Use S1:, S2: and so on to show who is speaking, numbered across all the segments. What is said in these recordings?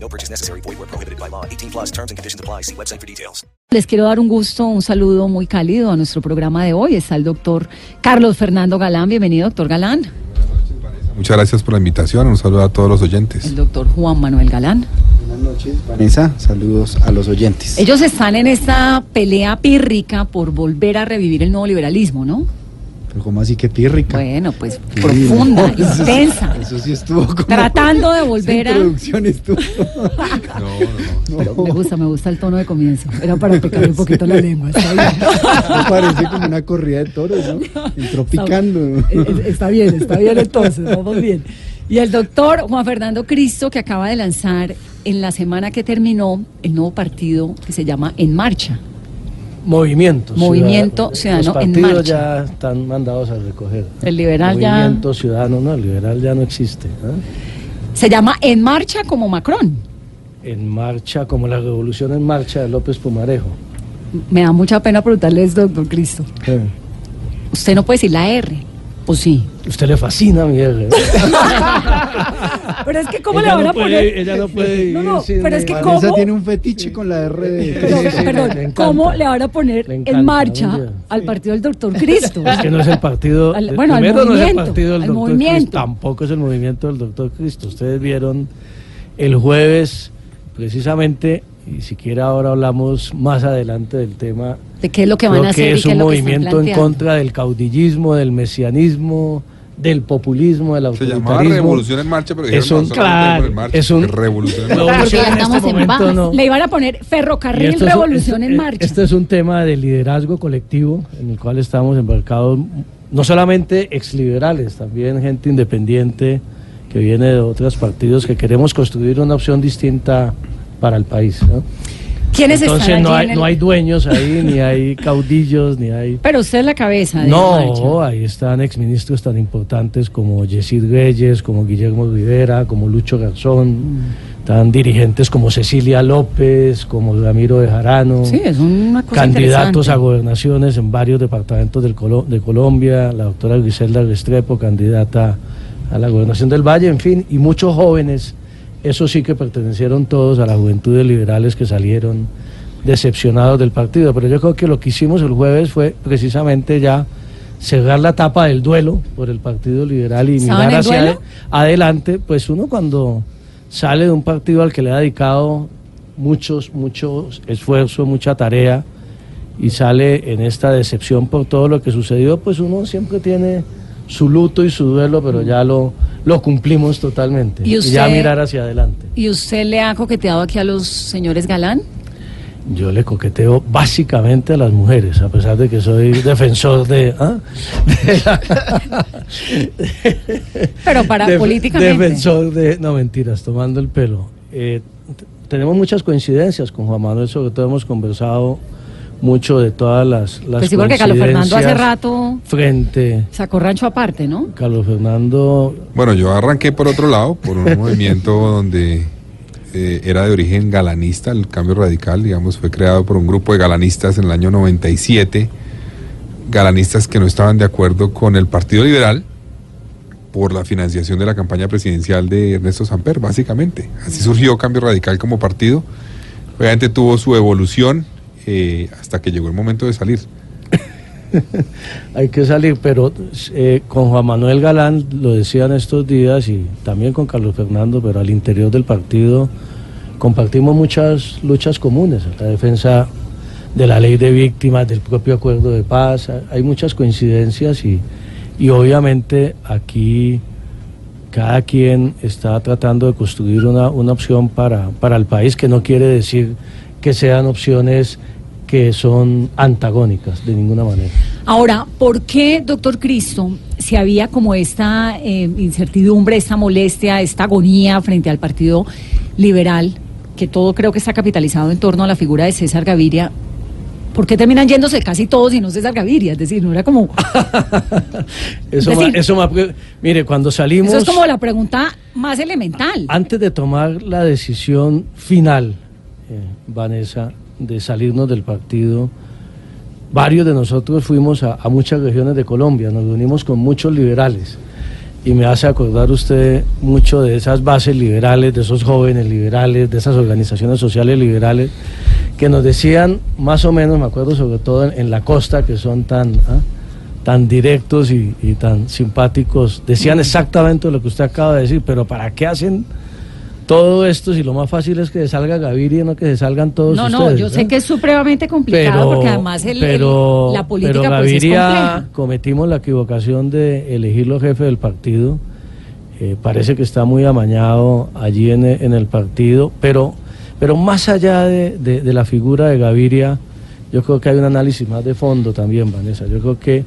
S1: No purchase necessary. Void where prohibited by law. 18 plus terms and conditions apply. See website for details.
S2: Les quiero dar un gusto, un saludo muy cálido a nuestro programa de hoy. Está el doctor Carlos Fernando Galán. Bienvenido, doctor Galán.
S3: Muchas gracias por la invitación. Un saludo a todos los oyentes.
S2: El doctor Juan Manuel Galán.
S4: Buenas noches, Vanessa. Saludos a los oyentes.
S2: Ellos están en esta pelea pírrica por volver a revivir el nuevo liberalismo, ¿no?
S4: ¿Cómo así que pírrica?
S2: Bueno, pues profunda, intensa.
S4: Eso sí estuvo como...
S2: Tratando de volver a...
S4: introducción estuvo...
S3: No, no,
S2: Me gusta, me gusta el tono de comienzo. Era para picar un poquito la lengua. Está bien.
S4: me parece como una corrida de toros, ¿no? Entró picando.
S2: Está bien, está bien entonces, vamos bien. Y el doctor Juan Fernando Cristo, que acaba de lanzar en la semana que terminó el nuevo partido que se llama En Marcha.
S5: Movimiento.
S2: Movimiento Ciudadano
S5: Los
S2: en Marcha.
S5: ya están mandados a recoger.
S2: El liberal ya-
S5: Movimiento Ciudadano, no, el liberal ya no existe. ¿no?
S2: Se llama En Marcha como Macron.
S5: En marcha, como la revolución en marcha de López Pumarejo.
S2: Me da mucha pena preguntarles, doctor Cristo.
S5: Eh,
S2: Usted no puede decir la R, ¿o sí?
S5: Usted le fascina mi R.
S2: Pero es que, ¿cómo
S5: Ella
S2: le van
S5: no
S2: a
S5: puede-
S2: poner?
S5: ella no puede
S2: No,
S5: vivir
S2: no,
S5: sin-
S2: pero es que,
S4: Vanessa
S2: ¿cómo?
S4: tiene un fetiche con la R de...
S2: Pero,
S5: Sí, sí, sí,
S2: perdón,
S5: le encanta.
S2: ¿cómo le van a poner
S5: encanta,
S2: en marcha al partido del doctor Cristo?
S5: Es que no es el partido.
S2: Al- bueno, al
S5: primero no es el
S2: movimiento,
S5: partido del doctor
S2: movimiento.
S5: Cristo, tampoco es el movimiento del doctor Cristo. Ustedes vieron el jueves, precisamente, y siquiera ahora hablamos más adelante del tema.
S2: ¿De qué es lo que van
S5: Creo
S2: a hacer
S5: que
S2: y
S5: es
S2: qué
S5: un
S2: es lo
S5: movimiento en contra del caudillismo, del mesianismo, del populismo, del
S3: Se
S5: autoritarismo.
S3: llamaba Revolución en Marcha, pero
S5: Es un-
S3: no, solamente
S5: claro,
S3: el marcha,
S5: es un-
S3: Revolución en Marcha.
S2: Porque ya
S5: en este
S2: estamos en
S5: momento
S2: bajas.
S5: no.
S2: Le iban a poner
S5: Y
S2: ferrocarril
S5: es-
S2: revolución en marcha.
S5: Este es un tema de liderazgo colectivo en el cual estamos embarcados, no solamente exliberales, también gente independiente que viene de otros partidos que queremos construir una opción distinta para el país. ¿no?
S2: ¿Quiénes
S5: Entonces
S2: están
S5: no
S2: allí
S5: hay,
S2: en el-
S5: no hay dueños ahí, ni hay caudillos, ni hay...
S2: Pero usted es la cabeza de
S5: No, ahí están exministros tan importantes como Yesid Reyes, como Guillermo Rivera, como Lucho Garzón,
S2: Mm.
S5: están dirigentes como Cecilia López, como Ramiro de Jarano
S2: Sí, es una cosa
S5: candidatos a gobernaciones en varios departamentos del Colo- de Colombia, la doctora Griselda Restrepo, candidata a la gobernación del Valle, en fin, y muchos jóvenes, eso sí que pertenecieron todos a la juventud de liberales que salieron decepcionados del partido, pero yo creo que lo que hicimos el jueves fue precisamente ya cerrar la etapa del duelo por el Partido Liberal y
S2: ¿Estaban
S5: mirar hacia adelante, pues uno cuando sale de un partido al que le ha dedicado muchos, muchos esfuerzo, mucha tarea y sale en esta decepción por todo lo que sucedió, pues uno siempre tiene su luto y su duelo, pero ya lo, lo cumplimos totalmente.
S2: ¿Y
S5: ya mirar hacia adelante.
S2: ¿Y usted le ha coqueteado aquí a los señores Galán?
S5: Yo le coqueteo básicamente a las mujeres, a pesar de que soy defensor de... ¿ah?
S2: Pero para
S5: Def-
S2: políticamente.
S5: Defensor de... No, mentiras, tomando el pelo. Eh, tenemos muchas coincidencias con Juan Manuel, sobre todo hemos conversado mucho de todas las, las
S2: Pues sí, porque Carlos Fernando hace rato
S5: Frente...
S2: sacó rancho aparte, ¿no?
S5: Carlos Fernando
S3: Bueno, yo arranqué por otro lado, por un movimiento donde eh, era de origen galanista, el cambio radical, digamos, fue creado por un grupo de galanistas en el año 97, galanistas que no estaban de acuerdo con el Partido Liberal por la financiación de la campaña presidencial de Ernesto Samper, básicamente. Así surgió Cambio Radical como partido. Obviamente tuvo su evolución eh, hasta que llegó el momento de salir.
S5: hay que salir, pero eh, con Juan Manuel Galán lo decían estos días y también con Carlos Fernando, pero al interior del partido compartimos muchas luchas comunes, la defensa de la ley de víctimas, del propio acuerdo de paz, hay muchas coincidencias y, y obviamente aquí cada quien está tratando de construir una, una opción para, para el país que no quiere decir que sean opciones que son antagónicas de ninguna manera.
S2: Ahora, ¿por qué, doctor Cristo, si había como esta eh, incertidumbre, esta molestia, esta agonía frente al Partido Liberal, que todo creo que está capitalizado en torno a la figura de César Gaviria, ¿por qué terminan yéndose casi todos y no César Gaviria? Es decir, no era como...
S5: eso, ma-
S2: decir-
S5: eso ma- mire, cuando salimos...
S2: Eso es como la pregunta más elemental.
S5: Antes de tomar la decisión final, eh, Vanessa, de salirnos del partido, varios de nosotros fuimos a, a muchas regiones de Colombia, nos reunimos con muchos liberales y me hace acordar usted mucho de esas bases liberales, de esos jóvenes liberales, de esas organizaciones sociales liberales que nos decían más o menos, me acuerdo sobre todo en, en la costa, que son tan, ¿ah? tan directos y, y tan simpáticos, decían exactamente lo que usted acaba de decir, pero ¿para qué hacen todo esto si lo más fácil es que se salga Gaviria y no que se salgan todos
S2: No, no,
S5: ustedes?
S2: yo sé
S5: ¿no?
S2: que es supremamente complicado porque además el, la política
S5: pero
S2: pues, es
S5: Gaviria
S2: compleja.
S5: cometimos la equivocación de elegirlo jefe del partido. Eh, parece que está muy amañado allí en, e- en el partido, pero, pero más allá de, de- de la figura de Gaviria, yo creo que hay un análisis más de fondo también, Vanessa. Yo creo que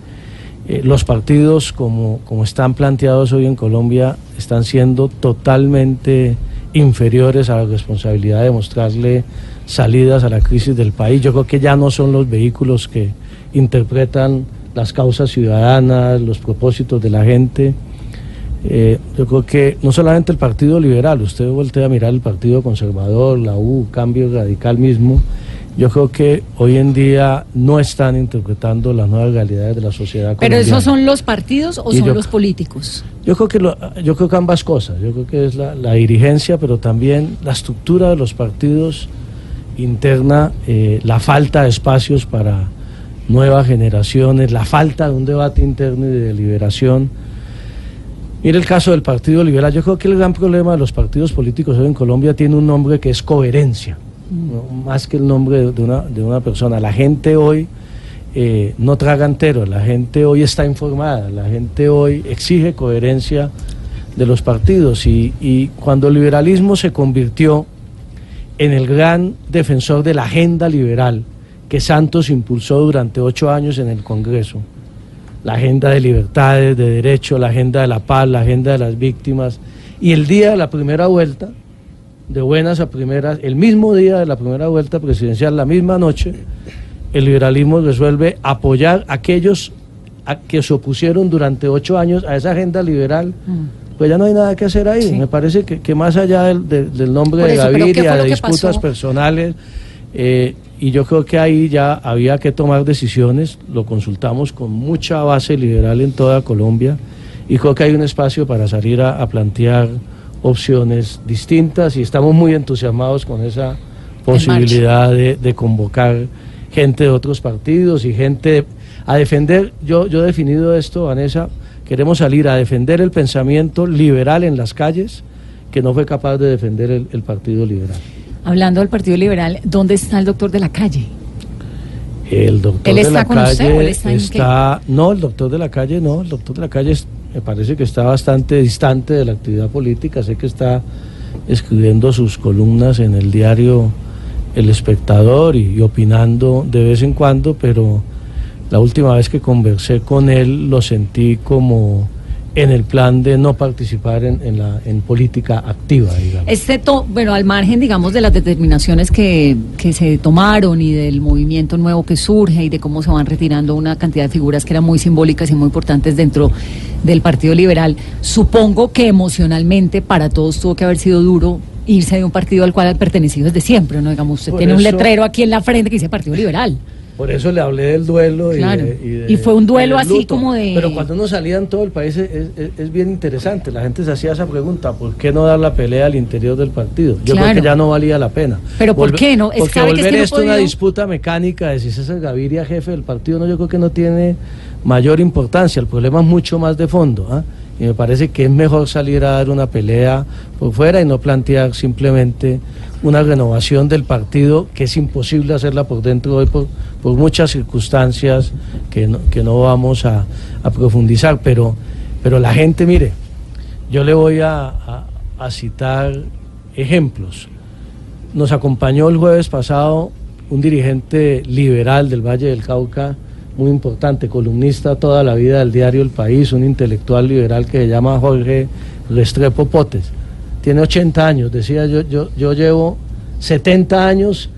S5: eh, los partidos como, como están planteados hoy en Colombia están siendo totalmente inferiores a la responsabilidad de mostrarle salidas a la crisis del país. Yo creo que ya no son los vehículos que interpretan las causas ciudadanas, los propósitos de la gente. Eh, yo creo que no solamente el Partido Liberal, usted voltea a mirar el Partido Conservador, la U, Cambio Radical mismo, yo creo que hoy en día no están interpretando las nuevas realidades de la sociedad
S2: Pero
S5: colombiana.
S2: esos son los partidos o
S5: Y
S2: son
S5: yo-
S2: los políticos.
S5: Yo creo que lo- yo creo que ambas cosas. Yo creo que es la, dirigencia, pero también la estructura de los partidos interna, eh, la falta de espacios para nuevas generaciones, la falta de un debate interno y de deliberación. Mire el caso del Partido Liberal. Yo creo que el gran problema de los partidos políticos hoy en Colombia tiene un nombre que es coherencia, ¿no? más que el nombre de una, de una persona. La gente hoy eh, no traga entero, la gente hoy está informada, la gente hoy exige coherencia de los partidos y, y cuando el liberalismo se convirtió en el gran defensor de la agenda liberal que Santos impulsó durante ocho años en el Congreso, la agenda de libertades, de derechos, la agenda de la paz, la agenda de las víctimas, y el día de la primera vuelta, de buenas a primeras, el mismo día de la primera vuelta presidencial, la misma noche, el liberalismo resuelve apoyar a aquellos a que se opusieron durante ocho años a esa agenda liberal. Pues ya no hay nada que hacer ahí.
S2: Sí.
S5: Me parece que, que más allá del, del- del nombre de
S2: eso, ¿qué
S5: Gaviria, de disputas
S2: pasó?
S5: personales, eh, y yo creo que ahí ya había que tomar decisiones, lo consultamos con mucha base liberal en toda Colombia, y creo que hay un espacio para salir a, a plantear opciones distintas, y estamos muy entusiasmados con esa posibilidad de, de convocar gente de otros partidos y gente a defender, yo, yo he definido esto, Vanessa, queremos salir a defender el pensamiento liberal en las calles, que no fue capaz de defender el- el Partido Liberal.
S2: Hablando del Partido Liberal, ¿dónde está el doctor de la calle?
S5: El doctor
S2: ¿Él
S5: de
S2: está
S5: la
S2: con usted
S5: calle
S2: o él está en
S5: está- no, el doctor de la calle no, el doctor de la calle es- me parece que está bastante distante de la actividad política, sé que está escribiendo sus columnas en el diario El Espectador y, y opinando de vez en cuando, pero la última vez que conversé con él lo sentí como en el plan de no participar en, en la, política activa, digamos.
S2: Este bueno, al margen, digamos, de las determinaciones que, que se tomaron y del movimiento nuevo que surge y de cómo se van retirando una cantidad de figuras que eran muy simbólicas y muy importantes dentro del Partido Liberal, supongo que emocionalmente para todos tuvo que haber sido duro irse de un partido al cual ha pertenecido desde siempre, ¿no? Digamos, usted
S5: Por
S2: tiene un letrero aquí en la frente que dice Partido Liberal.
S5: Por eso le hablé del duelo.
S2: Claro.
S5: Y, de- y de-
S2: Y fue un duelo así como de-
S5: Pero cuando uno salía en todo el país es, es- es bien interesante. La gente se hacía esa pregunta: ¿por qué no dar la pelea al interior del partido? Yo
S2: Claro.
S5: creo que ya no valía la pena.
S2: Pero ¿por
S5: Volver-
S2: qué no? Es-
S5: Porque
S2: sabe que es
S5: volver
S2: que no
S5: esto una disputa mecánica de si César Gaviria jefe del partido, no, yo creo que no tiene mayor importancia. El problema es mucho más de fondo. ¿ah? Y me parece que es mejor salir a dar una pelea por fuera y no plantear simplemente una renovación del partido que es imposible hacerla por dentro hoy por, muchas circunstancias que no, que no vamos a, profundizar. Pero, pero la gente, mire, yo le voy a- a citar ejemplos. Nos acompañó el jueves pasado un dirigente liberal del Valle del Cauca, muy importante, columnista toda la vida del diario El País, un intelectual liberal que se llama Jorge Restrepo Potes. Tiene 80 años, decía yo, yo, yo llevo 70 años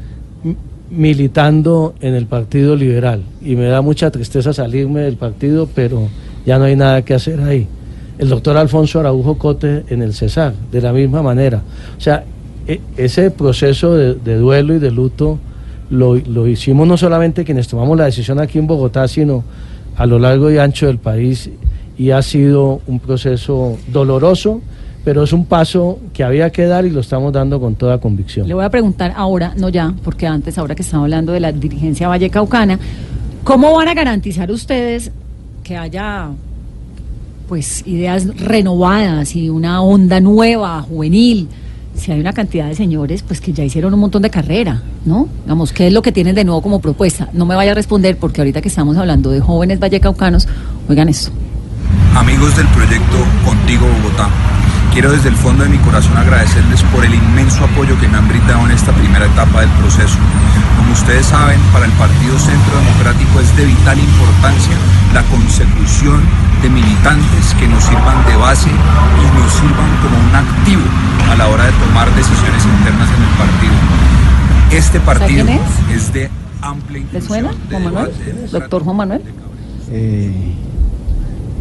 S5: militando en el Partido Liberal y me da mucha tristeza salirme del partido, pero ya no hay nada que hacer ahí. El doctor Alfonso Araujo Cote en el Cesar, de la misma manera. O sea, e- ese proceso de duelo y de luto lo, lo hicimos no solamente quienes tomamos la decisión aquí en Bogotá, sino a lo largo y ancho del país y ha sido un proceso doloroso, pero es un paso que había que dar y lo estamos dando con toda convicción.
S2: Le voy a preguntar ahora, no ya, porque antes, ahora que estamos hablando de la dirigencia Valle Caucana, ¿cómo van a garantizar ustedes que haya pues ideas renovadas y una onda nueva, juvenil? Si hay una cantidad de señores pues que ya hicieron un montón de carrera, ¿no? Digamos, ¿qué es lo que tienen de nuevo como propuesta? No me vaya a responder porque ahorita que estamos hablando de jóvenes vallecaucanos, oigan esto.
S6: Amigos del proyecto Contigo Bogotá, quiero desde el fondo de mi corazón agradecerles por el inmenso apoyo que me han brindado en esta primera etapa del proceso. Como ustedes saben, para el Partido Centro Democrático es de vital importancia la consecución de militantes que nos sirvan de base y nos sirvan como un activo a la hora de tomar decisiones internas en el partido. Este partido
S2: quién
S6: es? de amplia
S2: ¿Le
S6: inclusión.
S2: suena,
S6: de
S2: Juan Manuel? Doctor Juan Manuel.
S4: Eh,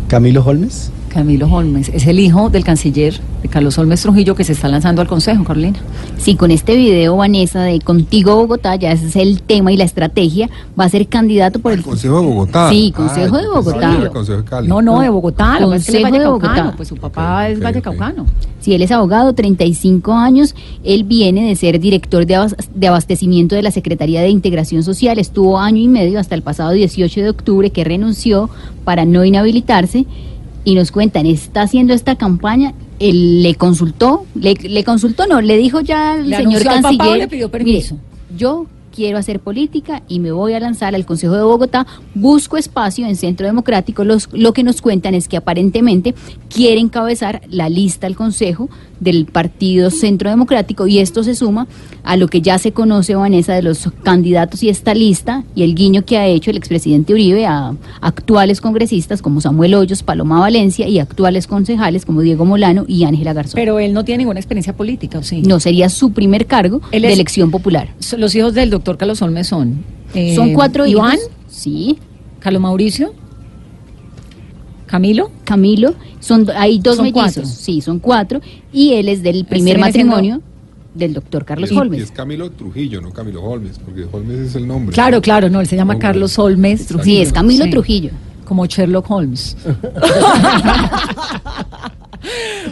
S4: Camilo Holmes.
S2: Camilo Holmes, es el hijo del canciller de Carlos Holmes Trujillo que se está lanzando al Consejo, Carolina.
S7: Sí, con este video, Vanessa, de Contigo Bogotá, ya ese es el tema y la estrategia, va a ser candidato por el...
S3: Consejo de Bogotá.
S7: Sí, Consejo de
S3: yo pensaba
S7: Bogotá.
S3: era Consejo de Cali.
S2: No, no, de Bogotá, lo pasa es que
S7: Consejo de Bogotá.
S2: pues su papá es
S3: ok,
S2: vallecaucano.
S7: Si él es abogado, 35 años, él viene de ser director de, abas- de abastecimiento de la Secretaría de Integración Social, estuvo año y medio hasta el pasado 18 de octubre que renunció para no inhabilitarse y nos cuentan, está haciendo esta campaña, él le consultó, le, le consultó, no, le dijo ya al
S2: ¿Le
S7: señor
S2: papá
S7: canciller,
S2: le pidió permiso?
S7: "Mire, yo quiero hacer política y me voy a lanzar al Consejo de Bogotá, busco espacio en Centro Democrático, Los- lo que nos cuentan es que aparentemente quiere encabezar la lista al Consejo del Partido Centro Democrático y esto se suma a lo que ya se conoce, Vanessa, de los candidatos y esta lista y el guiño que ha hecho el expresidente Uribe a actuales congresistas como Samuel Hoyos, Paloma Valencia y actuales concejales como Diego Molano y Ángela Garzón.
S2: Pero él no tiene ninguna experiencia política, ¿o sí?
S7: no sería su primer cargo
S2: Él
S7: de elección popular.
S2: Los hijos del doctor Carlos Holmes son... eh,
S7: Son cuatro
S2: Iván,
S7: hijos. Sí.
S2: Carlos Mauricio, Camilo,
S7: Camilo, son hay dos
S2: Son
S7: mellizos,
S2: cuatro.
S7: sí, son cuatro, y él es del primer
S2: siendo-
S7: matrimonio del doctor Carlos
S3: Y es- y
S7: Holmes.
S3: es Camilo Trujillo, no Camilo Holmes, porque Holmes es el nombre.
S2: Claro, claro, no, él se llama. Carlos Holmes. Trujillo.
S7: Sí, es Camilo
S2: Sí,
S7: Trujillo.
S2: Como Sherlock Holmes.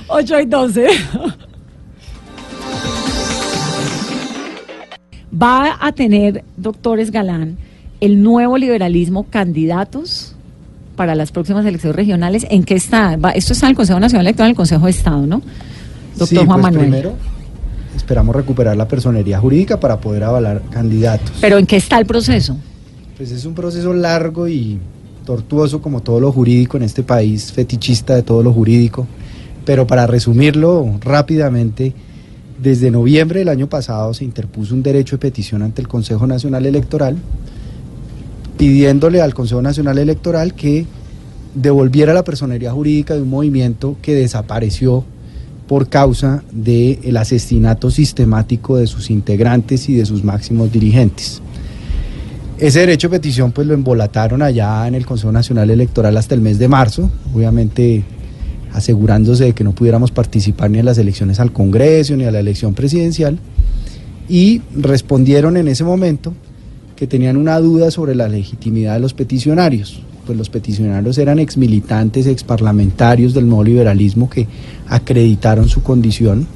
S2: 8 y 12. Va a tener, doctores Galán, el nuevo liberalismo candidatos para las próximas elecciones regionales. ¿En qué está? Va- esto está en el Consejo Nacional Electoral, en el Consejo de Estado, ¿no? Doctor
S4: Sí,
S2: Juan
S4: pues
S2: Manuel.
S4: Primero, esperamos recuperar la personería jurídica para poder avalar candidatos.
S2: Pero ¿en qué está el proceso?
S4: Pues es un proceso largo y tortuoso como todo lo jurídico en este país, fetichista de todo lo jurídico. Pero para resumirlo rápidamente, desde noviembre del año pasado se interpuso un derecho de petición ante el Consejo Nacional Electoral pidiéndole al Consejo Nacional Electoral que devolviera la personería jurídica de un movimiento que desapareció por causa del asesinato sistemático de sus integrantes y de sus máximos dirigentes. Ese derecho de petición pues lo embolataron allá en el Consejo Nacional Electoral hasta el mes de marzo, obviamente asegurándose de que no pudiéramos participar ni en las elecciones al Congreso ni a la elección presidencial y respondieron en ese momento que tenían una duda sobre la legitimidad de los peticionarios. Pues los peticionarios eran exmilitantes, exparlamentarios del nuevo liberalismo que acreditaron su condición.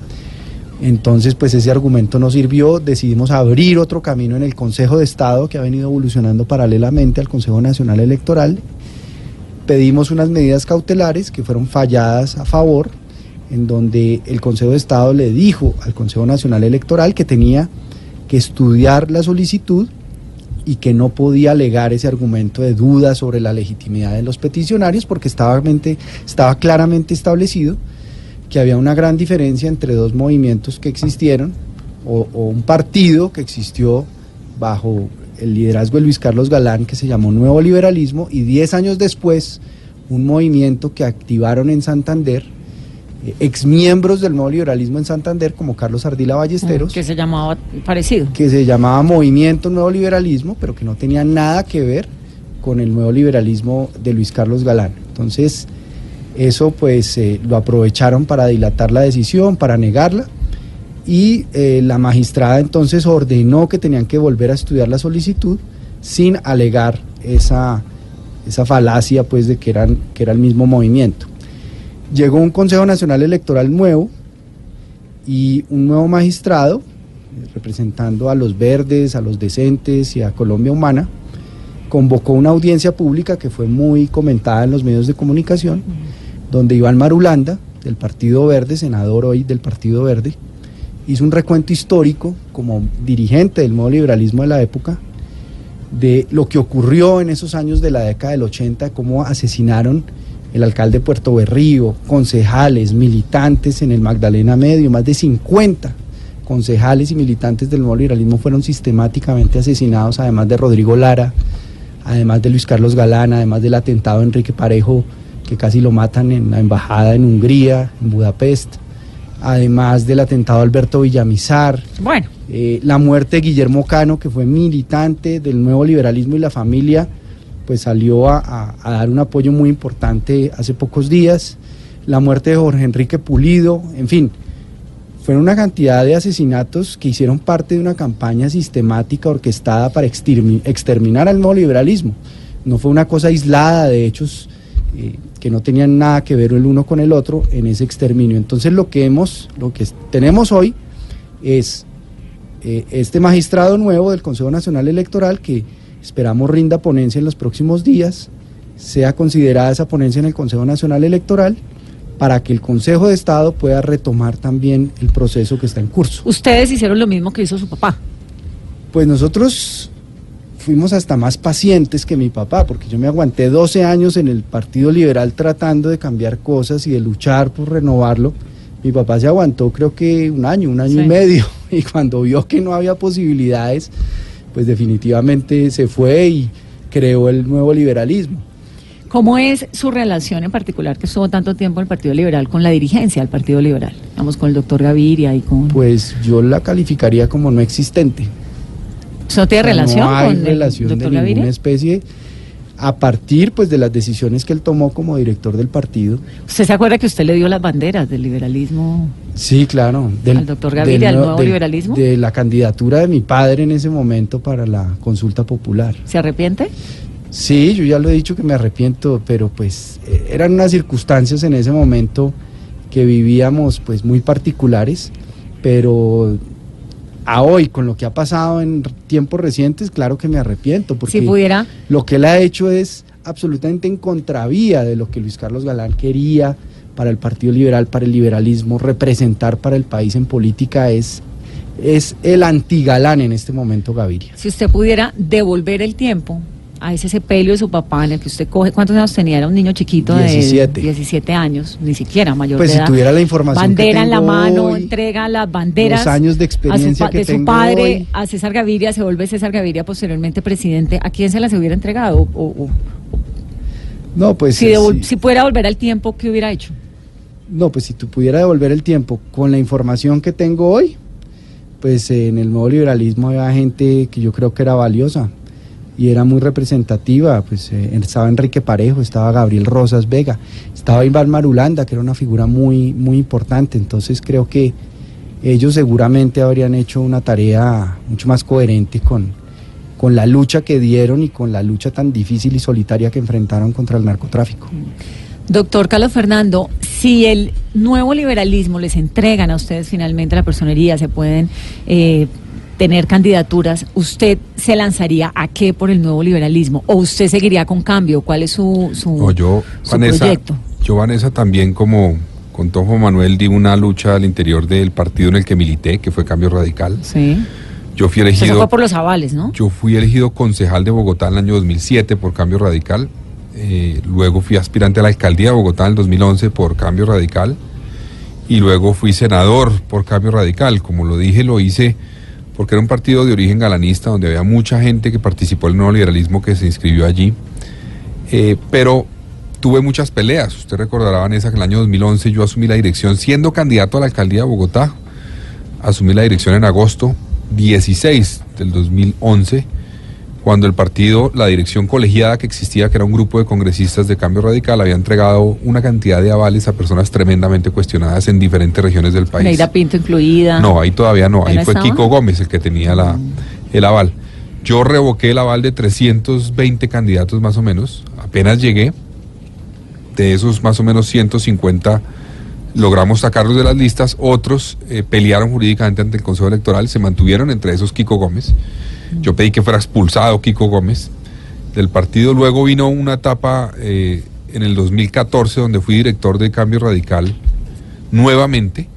S4: Entonces, pues ese argumento no sirvió, decidimos abrir otro camino en el Consejo de Estado que ha venido evolucionando paralelamente al Consejo Nacional Electoral. Pedimos unas medidas cautelares que fueron falladas a favor, en donde el Consejo de Estado le dijo al Consejo Nacional Electoral que tenía que estudiar la solicitud y que no podía alegar ese argumento de duda sobre la legitimidad de los peticionarios porque estaba, mente- estaba claramente establecido que había una gran diferencia entre dos movimientos que existieron o, un partido que existió bajo el liderazgo de Luis Carlos Galán que se llamó Nuevo Liberalismo y 10 años después un movimiento que activaron en Santander exmiembros del nuevo liberalismo en Santander, como Carlos Ardila Ballesteros,
S2: Que se llamaba parecido.
S4: que se llamaba Movimiento Nuevo Liberalismo, pero que no tenía nada que ver con el nuevo liberalismo de Luis Carlos Galán. Entonces, eso pues eh, lo aprovecharon para dilatar la decisión, para negarla, y eh, la magistrada entonces ordenó que tenían que volver a estudiar la solicitud sin alegar esa, esa falacia pues de que, eran, que era el mismo movimiento. Llegó un Consejo Nacional Electoral nuevo y un nuevo magistrado, representando a los verdes, a los decentes y a Colombia Humana, convocó una audiencia pública que fue muy comentada en los medios de comunicación, donde Iván Marulanda, del Partido Verde, senador hoy del Partido Verde, hizo un recuento histórico como dirigente del nuevo liberalismo de la época, de lo que ocurrió en esos años de la década del 80, cómo asesinaron el alcalde de Puerto Berrío, concejales, militantes en el Magdalena Medio, más de 50 concejales y militantes del nuevo liberalismo fueron sistemáticamente asesinados, además de Rodrigo Lara, además de Luis Carlos Galán, además del atentado de Enrique Parejo, que casi lo matan en la embajada en Hungría, en Budapest, además del atentado de Alberto Villamizar,
S2: Bueno,
S4: eh, la muerte de Guillermo Cano, que fue militante del nuevo liberalismo y la familia, pues salió a, dar un apoyo muy importante hace pocos días. La muerte de Jorge Enrique Pulido, en fin, fueron una cantidad de asesinatos que hicieron parte de una campaña sistemática orquestada para extermi- exterminar al nuevo liberalismo. No fue una cosa aislada de hechos eh, que no tenían nada que ver el uno con el otro en ese exterminio. Entonces lo que hemos, lo que tenemos hoy es eh, este magistrado nuevo del Consejo Nacional Electoral que esperamos rinda ponencia en los próximos días, sea considerada esa ponencia en el Consejo Nacional Electoral para que el Consejo de Estado pueda retomar también el proceso que está en curso.
S2: ustedes hicieron lo mismo que hizo su papá.
S4: Pues nosotros fuimos hasta más pacientes que mi papá, porque yo me aguanté 12 años en el Partido Liberal tratando de cambiar cosas y de luchar por renovarlo. Mi papá se aguantó creo que un año, un año
S2: Sí.
S4: y medio, y cuando vio que no había posibilidades, pues definitivamente se fue y creó el nuevo liberalismo.
S2: ¿Cómo es su relación en particular que estuvo tanto tiempo en el Partido Liberal con la dirigencia del Partido Liberal? Vamos con el doctor Gaviria y con...
S4: Pues yo la calificaría como no existente.
S2: ¿Usted no tiene relación
S4: no hay
S2: con el
S4: relación de ninguna especie a partir pues de las decisiones que él tomó como director del partido.
S2: ¿Usted se acuerda que usted le dio las banderas del liberalismo?
S4: Sí, claro.
S2: Al doctor Gaviria,
S4: del
S2: al
S4: nue-
S2: nuevo
S4: del-
S2: liberalismo.
S4: De la candidatura de mi padre en ese momento para la consulta popular.
S2: ¿Se arrepiente?
S4: Sí, yo ya lo he dicho que me arrepiento, pero pues eh, eran unas circunstancias en ese momento que vivíamos pues muy particulares, pero a hoy con lo que ha pasado en tiempos recientes, claro que me arrepiento, porque
S2: Si pudiera,
S4: lo que él ha hecho es absolutamente en contravía de lo que Luis Carlos Galán quería para el Partido Liberal, para el liberalismo, representar para el país en política es, es el antigalán en este momento Gaviria.
S2: si usted pudiera devolver el tiempo a ese sepelio de su papá en el que usted coge, ¿cuántos años tenía? Era un niño chiquito
S4: 17.
S2: de 17 años, ni siquiera mayor
S4: Pues
S2: de
S4: si tuviera la información
S2: Bandera
S4: que
S2: en la mano,
S4: hoy,
S2: entrega las banderas
S4: los años de
S2: a su
S4: experiencia
S2: pa-
S4: que
S2: de su padre
S4: hoy.
S2: a César Gaviria, se vuelve César Gaviria posteriormente presidente. ¿A quién se las hubiera entregado? O- o-
S4: No, pues
S2: si,
S4: sí.
S2: si pudiera volver al tiempo, ¿qué hubiera hecho?
S4: No, pues si tú pudiera devolver el tiempo con la información que tengo hoy, pues en el nuevo liberalismo había gente que yo creo que era valiosa y era muy representativa, pues eh, estaba Enrique Parejo, estaba Gabriel Rosas Vega, estaba Iván Marulanda, que era una figura muy, muy importante, entonces creo que ellos seguramente habrían hecho una tarea mucho más coherente con, con la lucha que dieron y con la lucha tan difícil y solitaria que enfrentaron contra el narcotráfico.
S2: Doctor Carlos Fernando, si el nuevo liberalismo les entregan a ustedes finalmente la personería, se pueden eh, tener candidaturas, ¿usted se lanzaría a qué por el nuevo liberalismo? ¿O usted seguiría con cambio? ¿Cuál es su, su,
S3: No, yo,
S2: su
S3: Vanessa,
S2: proyecto?
S3: yo, Vanessa, también como con Tojo Manuel di una lucha al interior del partido en el que milité, que fue Cambio Radical.
S2: Sí.
S3: Yo fui elegido,
S2: fue por los avales, ¿no?
S3: yo fui elegido concejal de Bogotá en el año 2007 por Cambio Radical. Eh, luego fui aspirante a la alcaldía de Bogotá en el 2011 por Cambio Radical. Y luego fui senador por Cambio Radical. Como lo dije, lo hice porque era un partido de origen galanista donde había mucha gente que participó del nuevo liberalismo que se inscribió allí. Eh, pero tuve muchas peleas. Usted recordará, Vanessa, que en el año 2011 yo asumí la dirección siendo candidato a la alcaldía de Bogotá. Asumí la dirección en agosto 16 del 2011, cuando el partido, la dirección colegiada que existía, que era un grupo de congresistas de cambio radical, había entregado una cantidad de avales a personas tremendamente cuestionadas en diferentes regiones del país.
S2: Neida Pinto incluida.
S3: No, ahí todavía no. Ahí
S2: ¿Ya no
S3: fue
S2: estaba?
S3: Kiko Gómez el que tenía la, el aval. Yo revoqué el aval de 320 candidatos más o menos. Apenas llegué. De esos más o menos 150 logramos sacarlos de las listas. Otros eh, pelearon jurídicamente ante el Consejo Electoral. Se mantuvieron entre esos Kiko Gómez. Yo pedí que fuera expulsado Kiko Gómez del partido. Luego vino una etapa eh, en el 2014 donde fui director de Cambio Radical nuevamente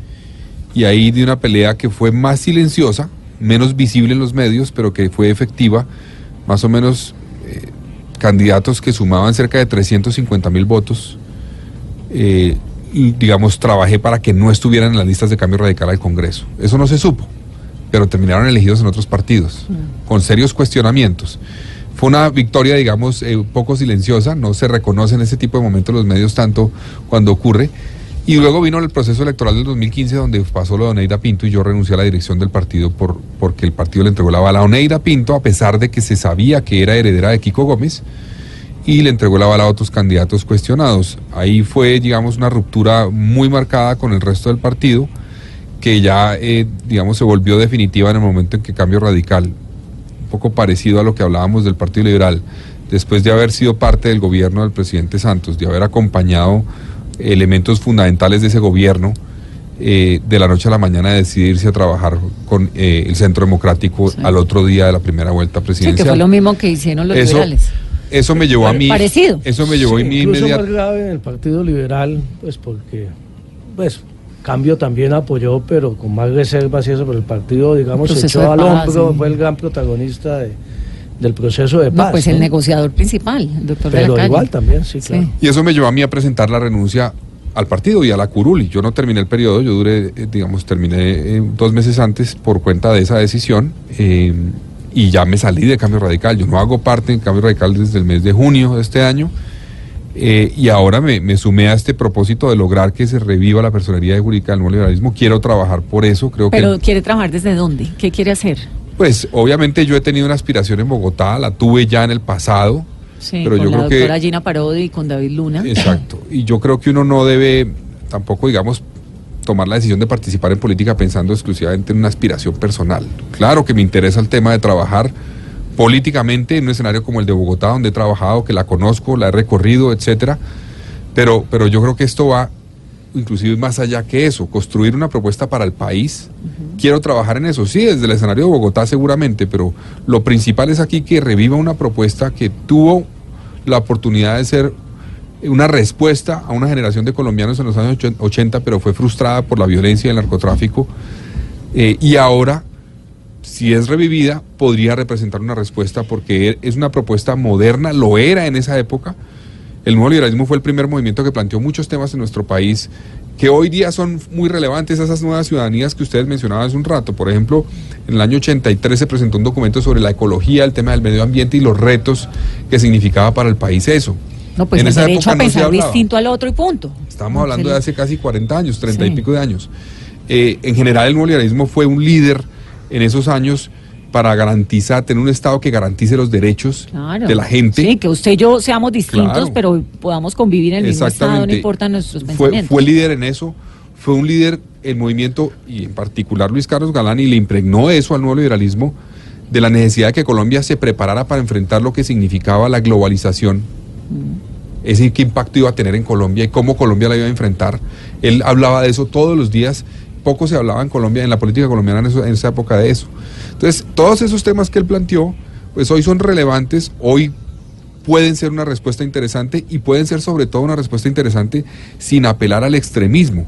S3: y ahí di una pelea que fue más silenciosa, menos visible en los medios, pero que fue efectiva, más o menos eh, candidatos que sumaban cerca de 350 mil votos. eh, digamos, trabajé para que no estuvieran en las listas de cambio radical al Congreso. Eso no se supo, pero terminaron elegidos en otros partidos, con serios cuestionamientos. Fue una victoria, digamos, eh, un poco silenciosa, no se reconoce en ese tipo de momentos los medios tanto cuando ocurre. Y luego vino el proceso electoral del 2015 donde pasó lo de Oneida Pinto y yo renuncié a la dirección del partido por, porque el partido le entregó la bala a Oneida Pinto a pesar de que se sabía que era heredera de Kiko Gómez y le entregó la bala a otros candidatos cuestionados. Ahí fue, digamos, una ruptura muy marcada con el resto del partido que ya, eh, digamos, se volvió definitiva en el momento en que Cambio Radical, un poco parecido a lo que hablábamos del Partido Liberal, después de haber sido parte del gobierno del presidente Santos, de haber acompañado elementos fundamentales de ese gobierno, eh, de la noche a la mañana decidirse a trabajar con eh, el Centro Democrático
S2: Sí.
S3: al otro día de la primera vuelta
S2: Sí,
S3: presidencial.
S2: que fue lo mismo que hicieron los
S3: Eso-
S2: liberales.
S3: Eso me llevó a mí.
S2: Parecido.
S3: Eso me llevó a
S5: Sí,
S3: mí
S5: incluso más grave en el Partido Liberal, pues porque, pues, Cambio también apoyó, pero con más reservas y eso, pero el partido, digamos, se echó
S2: de
S5: al
S2: paz,
S5: hombro,
S2: sí.
S5: fue el gran protagonista de- del proceso de paz.
S2: No, pues el
S5: ¿no?
S2: negociador principal, el doctor de la
S5: Pero igual también, sí,
S2: Sí.
S5: claro.
S3: Y eso me llevó a mí a presentar la renuncia al partido y a la curul. Y yo no terminé el periodo, yo duré, eh, digamos, terminé eh, dos meses antes por cuenta de esa decisión. eh, y ya me salí de Cambio Radical. Yo no hago parte de Cambio Radical desde el mes de junio de este año. Eh, y ahora me, me sumé a este propósito de lograr que se reviva la personería jurídica del nuevo liberalismo. Quiero trabajar por eso. Creo que
S2: Pero quiere trabajar desde dónde? ¿Qué quiere hacer?
S3: Pues obviamente yo he tenido una aspiración en Bogotá, la tuve ya en el pasado.
S2: Sí,
S3: Pero
S2: con
S3: yo
S2: la
S3: creo que-
S2: doctora Gina Parodi y con David Luna.
S3: Exacto. Y yo creo que uno no debe tampoco, digamos, tomar la decisión de participar en política pensando exclusivamente en una aspiración personal. Claro que me interesa el tema de trabajar políticamente en un escenario como el de Bogotá, donde he trabajado, que la conozco, la he recorrido, etcétera. Pero, pero yo creo que esto va inclusive más allá que eso, construir una propuesta para el país. Quiero trabajar en eso, sí, desde el escenario de Bogotá seguramente, pero lo principal es aquí que reviva una propuesta que tuvo la oportunidad de ser una respuesta a una generación de colombianos en los años ocho- 80, pero fue frustrada por la violencia y el narcotráfico. Eh, y ahora, si es revivida, podría representar una respuesta porque es una propuesta moderna, lo era en esa época. El nuevo liberalismo fue el primer movimiento que planteó muchos temas en nuestro país que hoy día son muy relevantes a esas nuevas ciudadanías que ustedes mencionaban hace un rato. Por ejemplo, en el año 83 se presentó un documento sobre la ecología, el tema del medio ambiente y los retos que significaba para el país eso.
S2: No, pues
S3: en
S2: el
S3: esa
S2: derecho a
S3: época no se
S2: pensar distinto al otro y punto.
S3: Estamos hablando de hace casi 40 años, 30 y pico de años. Eh, en general, el nuevo liberalismo fue un líder en esos años para garantizar, tener un Estado que garantice los derechos
S2: Claro.
S3: de la gente.
S2: Sí, que usted y yo seamos distintos,
S3: Claro.
S2: pero podamos convivir en el mismo estado, no importan nuestros
S3: fue,
S2: pensamientos.
S3: fue líder en eso, fue un líder el movimiento, y en particular Luis Carlos Galán, y le impregnó eso al nuevo liberalismo, de la necesidad de que Colombia se preparara para enfrentar lo que significaba la globalización, ese qué impacto iba a tener en Colombia y cómo Colombia la iba a enfrentar. Él hablaba de eso todos los días, poco se hablaba en Colombia, en la política colombiana en, esa época de eso. Entonces, todos esos temas que él planteó, pues hoy son relevantes, hoy pueden ser una respuesta interesante y pueden ser sobre todo una respuesta interesante sin apelar al extremismo.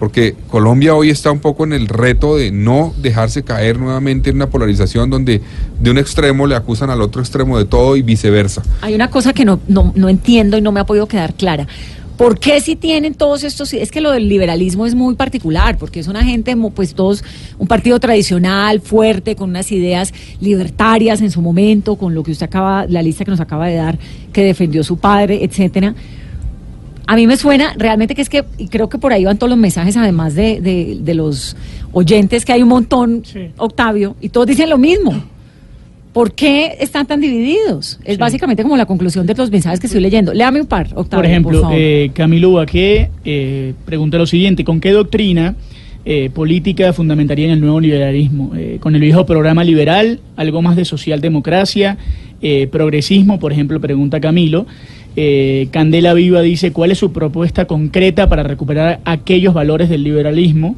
S3: Porque Colombia hoy está un poco en el reto de no dejarse caer nuevamente en una polarización donde de un extremo le acusan al otro extremo de todo y viceversa.
S2: Hay una cosa que no, no entiendo y no me ha podido quedar clara. ¿Por qué si tienen todos estos? Es que lo del liberalismo es muy particular, porque es una gente, pues todos, un partido tradicional, fuerte, con unas ideas libertarias en su momento, con lo que usted acaba, la lista que nos acaba de dar, que defendió su padre, etcétera. A mí me suena realmente que es que, y creo que por ahí van todos los mensajes, además de, de, de los oyentes, que hay un montón, Octavio, y todos dicen lo mismo. ¿Por qué están tan divididos? Es básicamente como la conclusión de los mensajes que estoy leyendo. Léame un par, Octavio.
S8: Por ejemplo, eh, Camilo Baqué eh, pregunta lo siguiente, ¿con qué doctrina eh, política fundamentaría en el nuevo liberalismo? Eh, ¿Con el viejo programa liberal? ¿Algo más de socialdemocracia? Eh, ¿Progresismo? Por ejemplo, pregunta Camilo. Eh, Candela Viva dice, ¿cuál es su propuesta concreta para recuperar aquellos valores del liberalismo?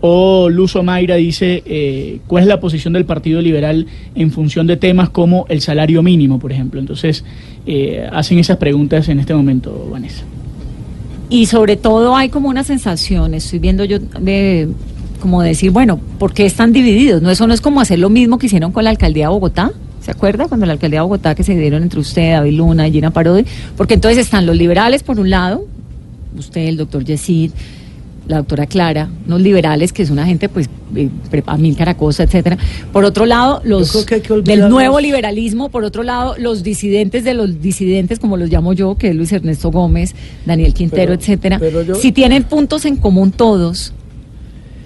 S8: O Luzo Mayra dice, eh, ¿cuál es la posición del Partido Liberal en función de temas como el salario mínimo, por ejemplo? Entonces, eh, hacen esas preguntas en este momento, Vanessa.
S2: Y sobre todo hay como una sensación, estoy viendo yo de como decir, bueno, ¿por qué están divididos? No, eso no es como hacer lo mismo que hicieron con la alcaldía de Bogotá. ¿Se acuerda cuando la alcaldía de Bogotá que se dieron entre usted, David Luna y Gina Parodi? Porque entonces están los liberales por un lado, usted, el doctor Yesid, la doctora Clara, unos liberales que es una gente pues eh, mil caracosa, etcétera. Por otro lado, los
S5: que que
S2: del nuevo liberalismo, por otro lado, los disidentes de los disidentes, como los llamo yo, que es Luis Ernesto Gómez, Daniel Quintero,
S5: Pero-
S2: etcétera.
S5: pero yo-
S2: Si tienen puntos en común todos,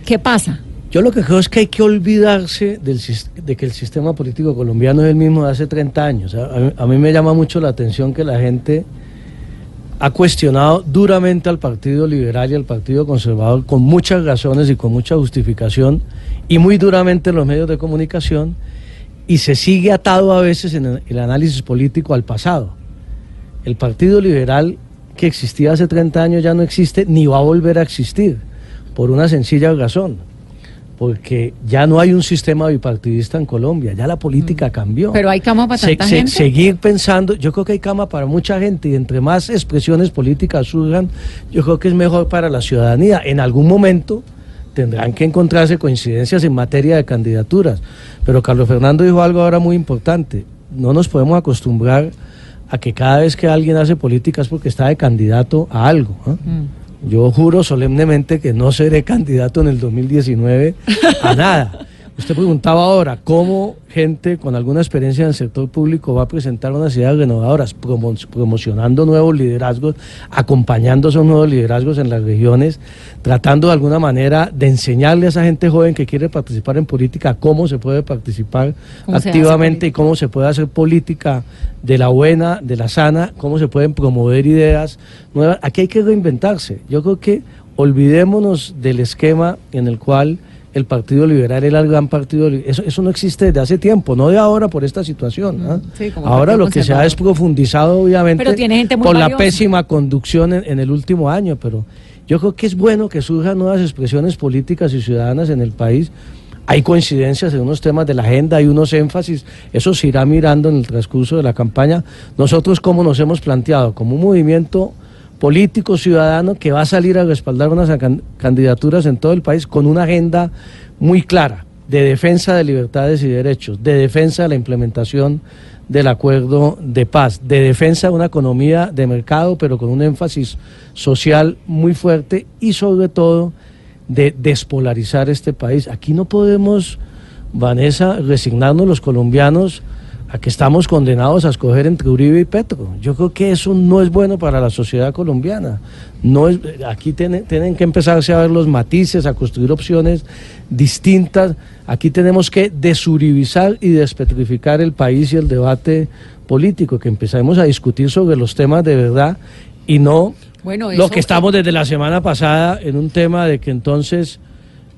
S2: ¿qué pasa?
S5: Yo lo que creo es que hay que olvidarse del, de que el sistema político colombiano es el mismo de hace 30 años. A, a mí- a mí me llama mucho la atención que la gente ha cuestionado duramente al Partido Liberal y al Partido Conservador con muchas razones y con mucha justificación y muy duramente en los medios de comunicación y se sigue atado a veces en el, análisis político al pasado. El Partido Liberal que existía hace 30 años ya no existe ni va a volver a existir por una sencilla razón porque ya no hay un sistema bipartidista en Colombia, ya la política cambió.
S2: Pero hay cama para
S5: Se-
S2: tanta
S5: se-
S2: gente.
S5: seguir pensando, yo creo que hay cama para mucha gente y entre más expresiones políticas surjan, yo creo que es mejor para la ciudadanía. En algún momento tendrán que encontrarse coincidencias en materia de candidaturas. Pero Carlos Fernando dijo algo ahora muy importante, no nos podemos acostumbrar a que cada vez que alguien hace política es porque está de candidato a algo. ¿ah? Yo juro solemnemente que no seré candidato en el 2019 a nada. Usted preguntaba ahora cómo gente con alguna experiencia en el sector público va a presentar unas ideas renovadoras, promo- promocionando nuevos liderazgos, acompañando esos nuevos liderazgos en las regiones, tratando de alguna manera de enseñarle a esa gente joven que quiere participar en política cómo se puede participar
S2: ¿Cómo se hace
S5: activamente y cómo se puede hacer política de la buena, de la sana, cómo se pueden promover ideas nuevas. Aquí hay que reinventarse. Yo creo que olvidémonos del esquema en el cual el Partido Liberal era el gran partido. Eso, eso no existe desde hace tiempo, no de ahora por esta situación. ¿ah?
S2: sí,
S5: ahora lo que se ha es profundizado, obviamente,
S2: Pero tiene gente muy
S5: por la pésima conducción en, en el último año. Pero yo creo que es bueno que surjan nuevas expresiones políticas y ciudadanas en el país. Hay coincidencias en unos temas de la agenda, hay unos énfasis, eso se irá mirando en el transcurso de la campaña. Nosotros, ¿cómo nos hemos planteado? Como un movimiento político ciudadano que va a salir a respaldar unas can- candidaturas en todo el país con una agenda muy clara de defensa de libertades y derechos, de defensa de la implementación del acuerdo de paz, de defensa de una economía de mercado, pero con un énfasis social muy fuerte y sobre todo de despolarizar este país. Aquí no podemos, Vanessa, resignarnos los colombianos a que estamos condenados a escoger entre Uribe y Petro. Yo creo que eso no es bueno para la sociedad colombiana. No es, aquí tienen, tienen que empezarse a ver los matices, a construir opciones distintas. Aquí tenemos que desuribizar y despetrificar el país y el debate político, que empecemos a discutir sobre los temas de verdad y no
S2: Bueno,
S5: lo que estamos desde la semana pasada en un tema de que entonces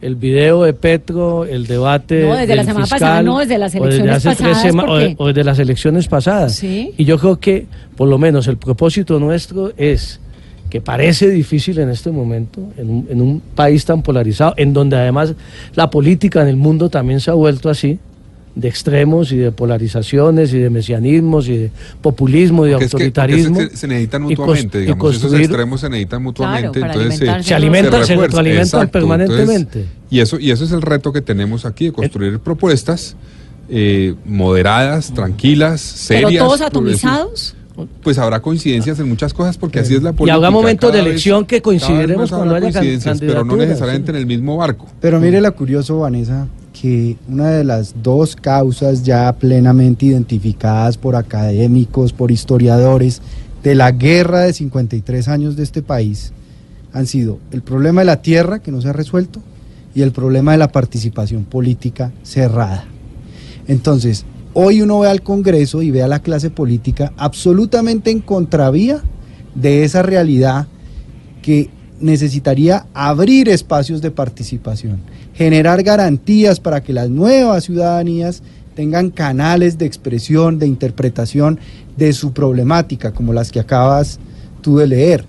S5: el video de Petro, el debate
S2: No, desde la semana
S5: fiscal,
S2: pasada, no, desde las
S5: o
S2: elecciones
S5: hace tres
S2: pasadas,
S5: o, o desde las elecciones pasadas.
S2: Sí.
S5: Y yo creo que por lo menos el propósito nuestro es que parece difícil en este momento, en un, en un país tan polarizado, en donde además la política en el mundo también se ha vuelto así, de extremos y de polarizaciones y de mesianismos y de populismo y de
S3: es que-
S5: autoritarismo.
S3: es que se necesitan
S5: y
S3: mutuamente,
S5: y
S3: digamos, esos extremos se necesitan mutuamente, entonces se,
S5: Se alimentan, se retroalimentan
S3: Exacto,
S5: permanentemente.
S3: entonces, y eso y eso es el reto que tenemos aquí de construir propuestas eh, moderadas, tranquilas,
S2: Pero
S3: serias.
S2: todos
S3: progresistas.
S2: atomizados.
S3: Pues habrá coincidencias en muchas cosas porque así es la
S5: Y
S3: política.
S5: habrá momentos de
S3: vez-
S5: elección que coincidiremos cuando haya can-
S3: coincidencias, pero no necesariamente
S5: sí.
S3: en el mismo barco.
S4: Pero mire la curioso, Vanessa, que una de las dos causas ya plenamente identificadas por académicos, por historiadores, de la guerra de 53 años de este país han sido el problema de la tierra, que no se ha resuelto, y el problema de la participación política cerrada. Entonces, hoy uno ve al Congreso y ve a la clase política absolutamente en contravía de esa realidad que necesitaría abrir espacios de participación, generar garantías para que las nuevas ciudadanías tengan canales de expresión, de interpretación de su problemática, como las que acabas tú de leer,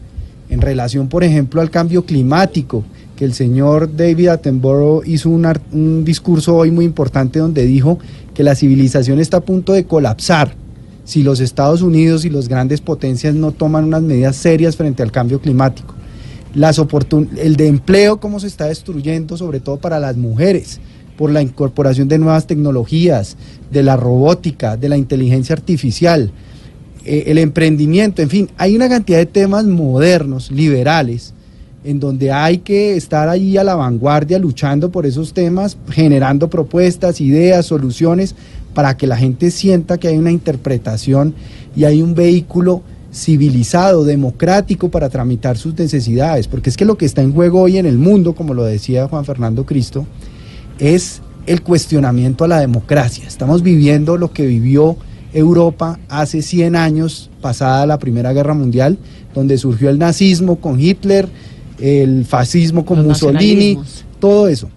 S4: en relación, por ejemplo, al cambio climático, que el señor David Attenborough hizo un, un discurso hoy muy importante donde dijo que la civilización está a punto de colapsar si los Estados Unidos y las grandes potencias no toman unas medidas serias frente al cambio climático. Las el de empleo, cómo se está destruyendo, sobre todo para las mujeres, por la incorporación de nuevas tecnologías, de la robótica, de la inteligencia artificial, eh, el emprendimiento, en fin, hay una cantidad de temas modernos, liberales, en donde hay que estar allí a la vanguardia luchando por esos temas, generando propuestas, ideas, soluciones, para que la gente sienta que hay una interpretación y hay un vehículo civilizado, democrático para tramitar sus necesidades, porque es que lo que está en juego hoy en el mundo, como lo decía Juan Fernando Cristo, es el cuestionamiento a la democracia. Estamos viviendo lo que vivió Europa hace 100 años, pasada la Primera Guerra Mundial, donde surgió el nazismo con Hitler, el fascismo con Mussolini, todo eso.